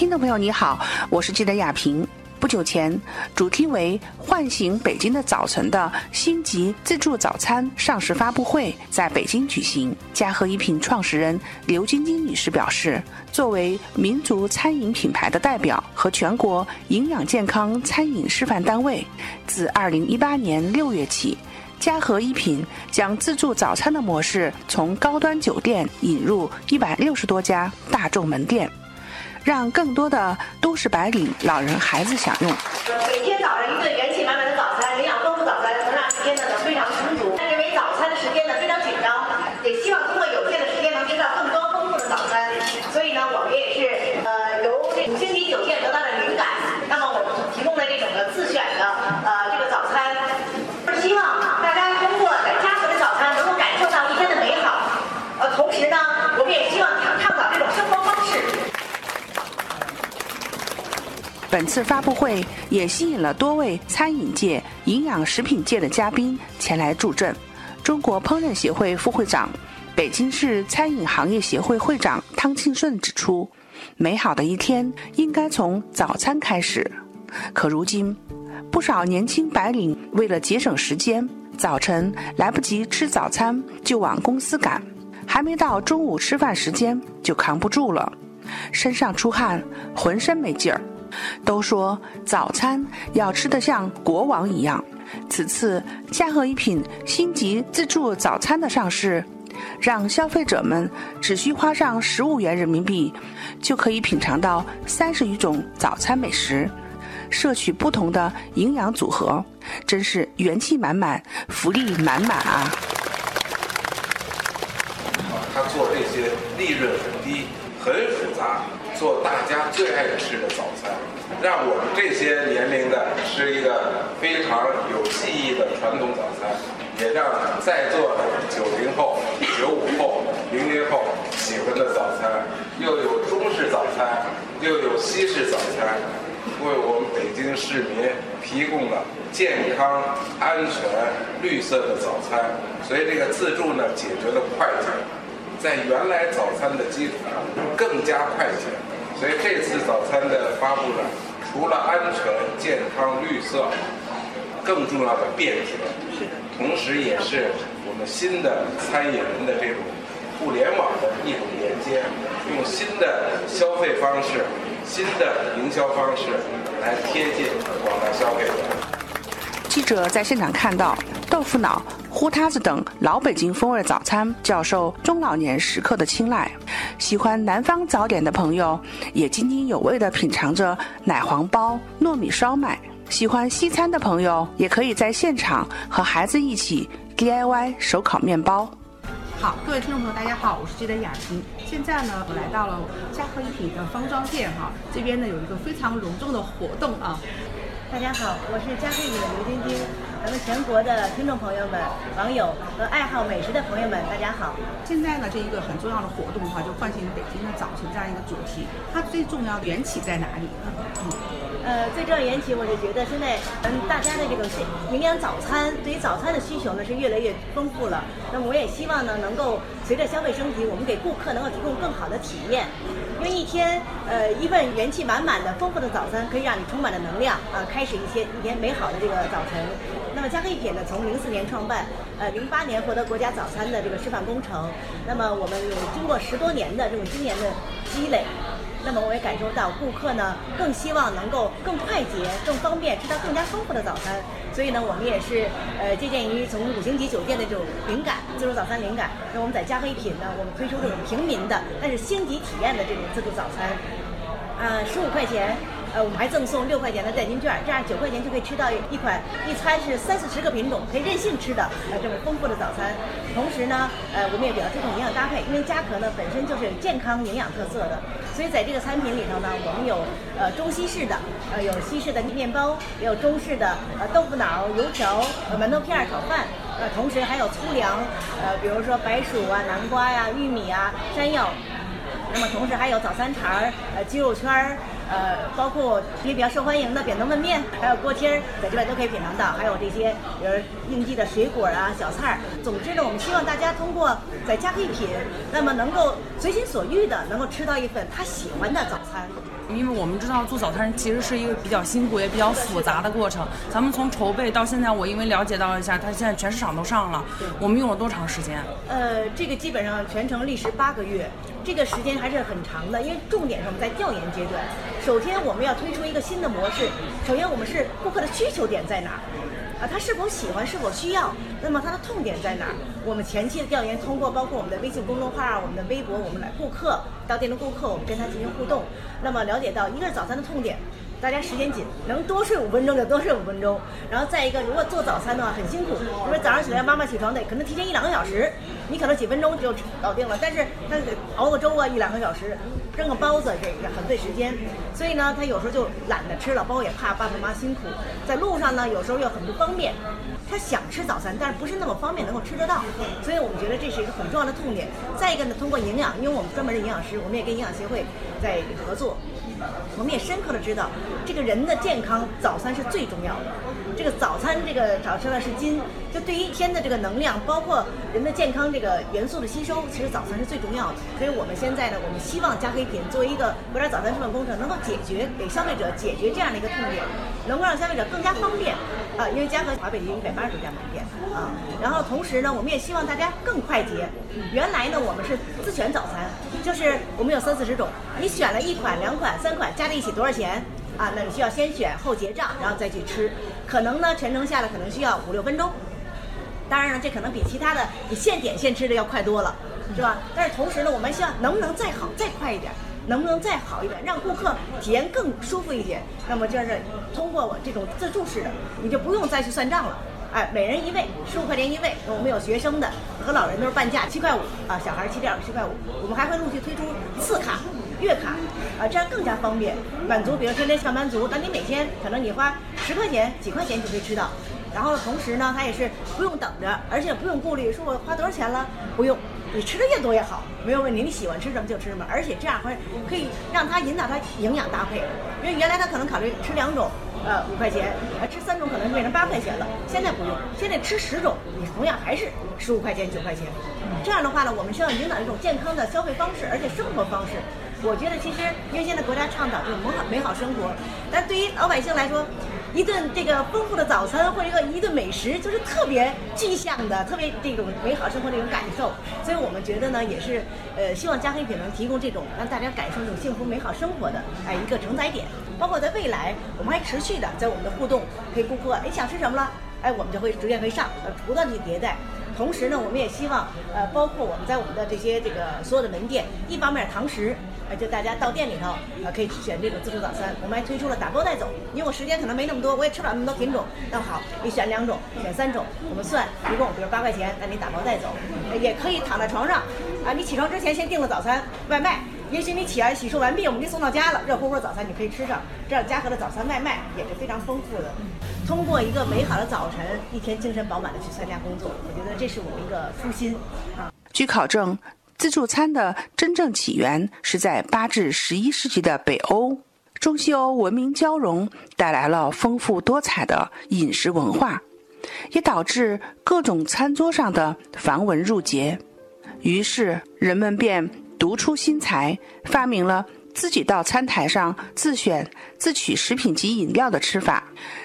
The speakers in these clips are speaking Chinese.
听众朋友，你好，我是记者亚平。不久前，主题为“唤醒北京的早晨”的星级自助早餐上市发布会在北京举行。嘉禾一品创始人刘晶晶女士表示，作为民族餐饮品牌的代表和全国营养健康餐饮示范单位，自2018年6月起，嘉禾一品将自助早餐的模式从高端酒店引入160多家大众门店。让更多的都市白领、老人、孩子享用。每天早上一顿元气满满的早餐，营养丰富早餐，能让时间呢非常充足。认为早餐的时间呢非常紧张，也希望通过有限的时间能吃到更多丰富的早餐。所以呢，我们也是呃由五星级酒店得到的灵感，那么我们提供的这种的自选的呃这个早餐，希望大家通过在家和的早餐能够感受到一天的美好。呃，同时呢，我们也希望倡导这种生活方式。本次发布会也吸引了多位餐饮界、营养食品界的嘉宾前来助阵。中国烹饪协会副会长、北京市餐饮行业协会会长汤庆顺指出，美好的一天应该从早餐开始。可如今，不少年轻白领为了节省时间，早晨来不及吃早餐就往公司赶，还没到中午吃饭时间就扛不住了，身上出汗，浑身没劲儿。都说早餐要吃得像国王一样。此次嘉禾一品星级自助早餐的上市，让消费者们只需花上十五元人民币，就可以品尝到三十余种早餐美食，摄取不同的营养组合，真是元气满满，福利满满啊！他做这些利润很低，很复杂。做大家最爱吃的早，让我们这些年龄的吃一个非常有记忆的传统早餐，也让在座的九零后、九五后、零零后喜欢的早餐，又有中式早餐，又有西式早餐，为我们北京市民提供了健康、安全、绿色的早餐。所以这个自助呢，解决了快捷，在原来早餐的基础上更加快捷。所以这次早餐的发布呢，除了安全、健康、绿色，更重要的便捷，同时也是我们新的餐饮人的这种互联网的一种连接，用新的消费方式、新的营销方式来贴近广大消费者。记者在现场看到豆腐脑。糊塌子等老北京风味早餐较受中老年食客的青睐，喜欢南方早点的朋友也津津有味地品尝着奶黄包、糯米烧麦；喜欢西餐的朋友也可以在现场和孩子一起 DIY 手烤面包。好，各位听众朋友，大家好，我是记者雅婷。现在呢，我来到了嘉和一品的方庄店哈，这边呢有一个非常隆重的活动啊。大家好，我是嘉和一品的刘晶晶。全国的听众朋友们、网友和爱好美食的朋友们，大家好！现在呢，这一个很重要的活动的话，就唤醒北京的早晨这样一个主题，它最重要的缘起在哪里呢？嗯，呃，最重要缘起，我是觉得现在嗯，大家的这个营养早餐，对于早餐的需求呢是越来越丰富了。那么我也希望呢，能够随着消费升级，我们给顾客能够提供更好的体验。因为一天呃一份元气满满的丰富的早餐，可以让你充满了能量啊，开始一些一天美好的这个早晨。那么嘉禾一品呢，从零四年创办，呃，零八年获得国家早餐的这个示范工程。那么我们有经过十多年的这种经验的积累，那么我也感受到顾客呢更希望能够更快捷、更方便吃到更加丰富的早餐。所以呢，我们也是呃借鉴于从五星级酒店的这种灵感，自助早餐灵感。那我们在嘉和一品呢，我们推出这种平民的，但是星级体验的这种自助早餐，呃，十五块钱。呃，我们还赠送六块钱的代金券，这样九块钱就可以吃到一款一餐是三四十个品种可以任性吃的呃这么丰富的早餐。同时呢，呃，我们也比较注重营养搭配，因为嘉壳呢本身就是健康营养特色的，所以在这个餐品里头呢，我们有呃中西式的，呃有西式的面包，也有中式的呃豆腐脑、油条、呃馒头片、炒饭，呃同时还有粗粮，呃比如说白薯啊、南瓜呀、玉米啊、山药，那么同时还有早餐肠儿、呃鸡肉圈儿。呃，包括一些比较受欢迎的扁豆焖面，还有锅贴儿，在这边都可以品尝到，还有这些比如应季的水果啊、小菜儿。总之呢，我们希望大家通过在家可以品，那么能够随心所欲的能够吃到一份他喜欢的早餐。因为我们知道做早餐其实是一个比较辛苦也比较复杂的过程。咱们从筹备到现在，我因为了解到一下，它现在全市场都上了。我们用了多长时间？呃，这个基本上全程历时八个月，这个时间还是很长的。因为重点是我们在调研阶段。首先我们要推出一个新的模式。首先我们是顾客的需求点在哪儿？啊，他是否喜欢，是否需要？那么他的痛点在哪儿？我们前期的调研通过包括我们的微信公众号、我们的微博，我们来顾客到店的顾客，我们跟他进行互动，那么了解到一个是早餐的痛点。大家时间紧，能多睡五分钟就多睡五分钟。然后再一个，如果做早餐的话很辛苦，因为早上起来妈妈起床得可能提前一两个小时，你可能几分钟就搞定了。但是他熬个粥啊一两个小时，蒸个包子这也很费时间。所以呢，他有时候就懒得吃了，包括也怕爸爸妈妈辛苦。在路上呢，有时候又很不方便。他想吃早餐，但是不是那么方便能够吃得到。所以我们觉得这是一个很重要的痛点。再一个呢，通过营养，因为我们专门的营养师，我们也跟营养协会在合作。我们也深刻的知道，这个人的健康，早餐是最重要的。这个早餐，这个早吃了是金，就对一天的这个能量，包括人的健康这个元素的吸收，其实早餐是最重要的。所以我们现在呢，我们希望加黑品作为一个国家早餐示范工程，能够解决给消费者解决这样的一个痛点，能够让消费者更加方便啊。因为嘉禾华北有一百八十多家门店啊，然后同时呢，我们也希望大家更快捷。原来呢，我们是自选早餐，就是我们有三四十种，你选了一款、两款、三款加在一起多少钱？啊，那你需要先选后结账，然后再去吃，可能呢全程下来可能需要五六分钟。当然了，这可能比其他的你现点现吃的要快多了，是吧？但是同时呢，我们希望能不能再好再快一点，能不能再好一点，让顾客体验更舒服一点。那么就是通过我这种自助式的，你就不用再去算账了。哎，每人一位，十五块钱一位。我们有学生的和老人都是半价，七块五啊，小孩七点七块五。我们还会陆续推出次卡。月卡，啊，这样更加方便，满足比如天天上班族，那你每天可能你花十块钱、几块钱就可以吃到，然后同时呢，它也是不用等着，而且不用顾虑说我花多少钱了，不用，你吃的越多越好，没有问题，你喜欢吃什么就吃什么，而且这样会可以让他引导他营养搭配，因为原来他可能考虑吃两种，呃，五块钱，呃，吃三种可能变成八块钱了，现在不用，现在吃十种，你同样还是十五块钱、九块钱，这样的话呢，我们需要引导一种健康的消费方式，而且生活方式。我觉得其实，因为现在国家倡导这种美好美好生活，但对于老百姓来说，一顿这个丰富的早餐或者一个一顿美食，就是特别具象的，特别这种美好生活的一种感受。所以我们觉得呢，也是呃，希望嘉黑品能提供这种让大家感受这种幸福美好生活的哎一个承载点。包括在未来，我们还持续的在我们的互动，陪顾客哎想吃什么了，哎我们就会逐渐会上，呃不断的迭代。同时呢，我们也希望呃，包括我们在我们的这些这个所有的门店，一方面堂食。呃，就大家到店里头，呃，可以选这种自助早餐。我们还推出了打包带走，因为我时间可能没那么多，我也吃不了那么多品种。那好，你选两种，选三种，我们算一共，比如八块钱，那你打包带走，也可以躺在床上，啊，你起床之前先订了早餐外卖，也许你起来洗漱完毕，我们就送到家了，热乎乎早餐你可以吃上。这样嘉禾的早餐外卖也是非常丰富的。通过一个美好的早晨，一天精神饱满的去参加工作，我觉得这是我们一个初心啊。据考证。自助餐的真正起源是在八至十一世纪的北欧，中西欧文明交融带来了丰富多彩的饮食文化，也导致各种餐桌上的繁文缛节。于是人们便独出心裁，发明了自己到餐台上自选自取食品及饮料的吃法。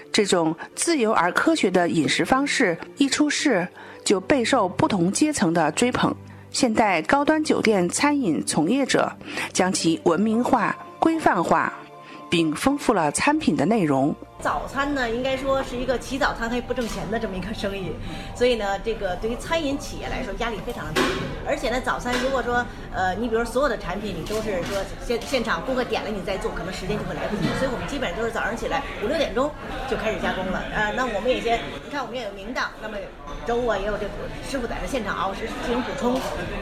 这种自由而科学的饮食方式一出世，就备受不同阶层的追捧。现代高端酒店餐饮从业者将其文明化、规范化，并丰富了餐品的内容。早餐呢，应该说是一个起早贪黑不挣钱的这么一个生意，所以呢，这个对于餐饮企业来说压力非常的大。而且呢，早餐如果说呃，你比如所有的产品你都是说现现场顾客点了你再做，可能时间就会来不及。所以我们基本上都是早上起来五六点钟就开始加工了。呃，那我们也先，你看我们也有明档，那么粥啊也有这师傅在这现场熬是进行补充。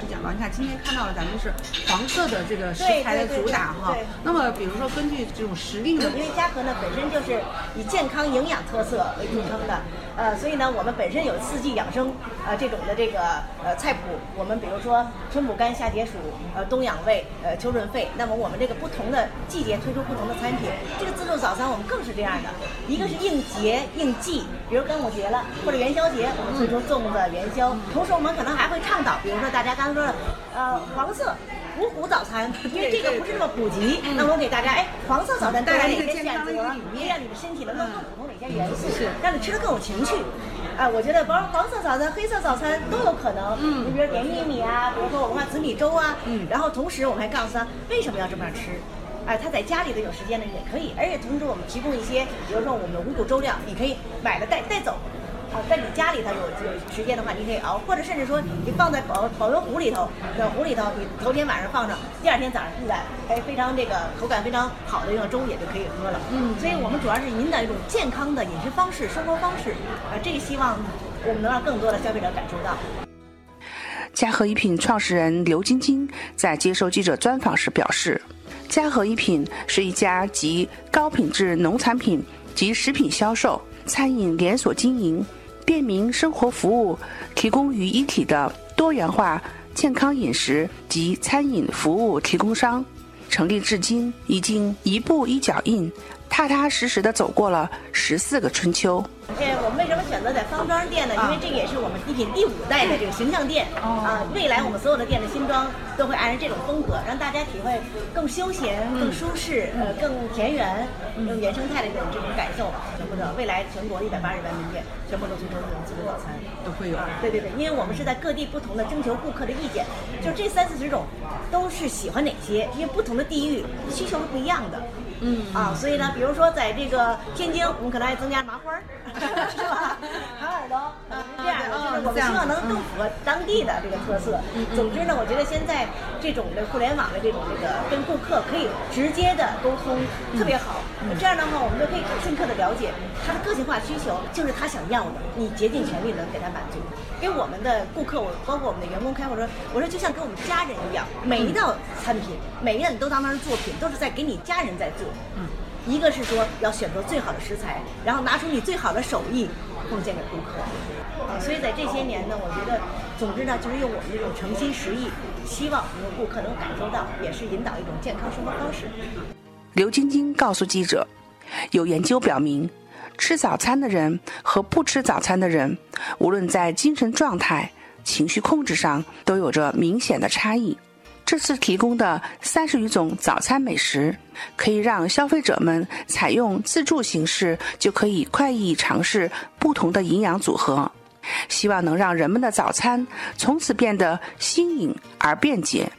讲到，你看今天看到了咱们是黄色的这个食材的主打哈。那么比如说根据这种时令的，因为嘉禾呢本身就是。以健康营养特色为著称的。呃，所以呢，我们本身有四季养生，呃，这种的这个呃菜谱，我们比如说春补肝、夏解暑，呃，冬养胃，呃，秋润肺。那么我们这个不同的季节推出不同的餐品，这个自助早餐我们更是这样的，一个是应节应季，比如端午节了或者元宵节，我们推出粽子、元宵。同时我们可能还会倡导，比如说大家刚刚说的，呃，黄色。五谷早餐，因为这个不是那么普及，那我给大家，哎，黄色早餐带来哪些选择？也让你的身体能够更补充哪些元素，让你吃的更有情趣。啊，我觉得包括黄色早餐、黑色早餐都有可能。嗯，你比如点玉米啊，比如说我们看紫米粥啊。嗯，然后同时我们还告诉他为什么要这么样吃。哎，他在家里头有时间呢也可以，而且同时我们提供一些，比如说我们的五谷粥料，你可以买了带带走。啊，在你家里头有有时间的话，你可以熬，或者甚至说你放在保保温壶里头，这壶里头你头天晚上放上，第二天早上出来，哎非常这个口感非常好的一个粥也就可以喝了。嗯，所以我们主要是引导一种健康的饮食方式、生活方式，啊，这个希望我们能让更多的消费者感受到。嘉禾一品创始人刘晶晶在接受记者专访时表示，嘉禾一品是一家集高品质农产品及食品销售、餐饮连锁经营。便民生活服务提供于一体的多元化健康饮食及餐饮服务提供商，成立至今已经一步一脚印。踏踏实实的走过了十四个春秋。哎，我们为什么选择在方庄店呢？因为这也是我们一品第五代的这个形象店啊。未来我们所有的店的新装都会按照这种风格，让大家体会更休闲、更舒适、呃更田园、更原生态的这种这种感受。全部的未来全国一百八十万门店全部都推出这种自助早餐，都会有。对对对，因为我们是在各地不同的征求顾客的意见，就这三四十种都是喜欢哪些？因为不同的地域需求是不一样的。嗯啊，所以呢，比如说在这个天津，我们可能还增加麻花儿，是吧？耳朵，我们希望能更符合当地的这个特色。总之呢，我觉得现在这种的互联网的这种这个跟顾客可以直接的沟通，特别好。这样的话，我们就可以更深刻的了解他的个性化需求，就是他想要的，你竭尽全力能给他满足。给我们的顾客，我包括我们的员工开会说，我说就像跟我们家人一样，每一道餐品，每一样你都当成作品，都是在给你家人在做。嗯，一个是说要选择最好的食材，然后拿出你最好的手艺奉献给顾客。所以在这些年呢，我觉得，总之呢，就是用我们这种诚心实意，希望我们顾客能感受到，也是引导一种健康生活方式。刘晶晶告诉记者，有研究表明。吃早餐的人和不吃早餐的人，无论在精神状态、情绪控制上，都有着明显的差异。这次提供的三十余种早餐美食，可以让消费者们采用自助形式，就可以快意尝试不同的营养组合。希望能让人们的早餐从此变得新颖而便捷。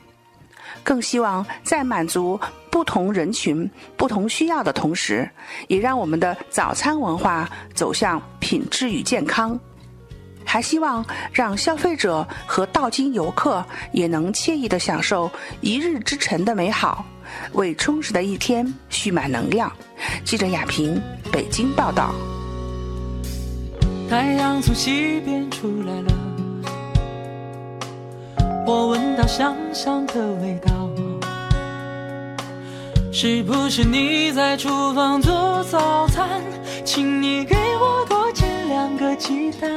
更希望在满足不同人群、不同需要的同时，也让我们的早餐文化走向品质与健康。还希望让消费者和到京游客也能惬意的享受一日之晨的美好，为充实的一天蓄满能量。记者亚平，北京报道。太阳从西边出来了。我闻到香香的味道，是不是你在厨房做早餐？请你给我多煎两个鸡蛋。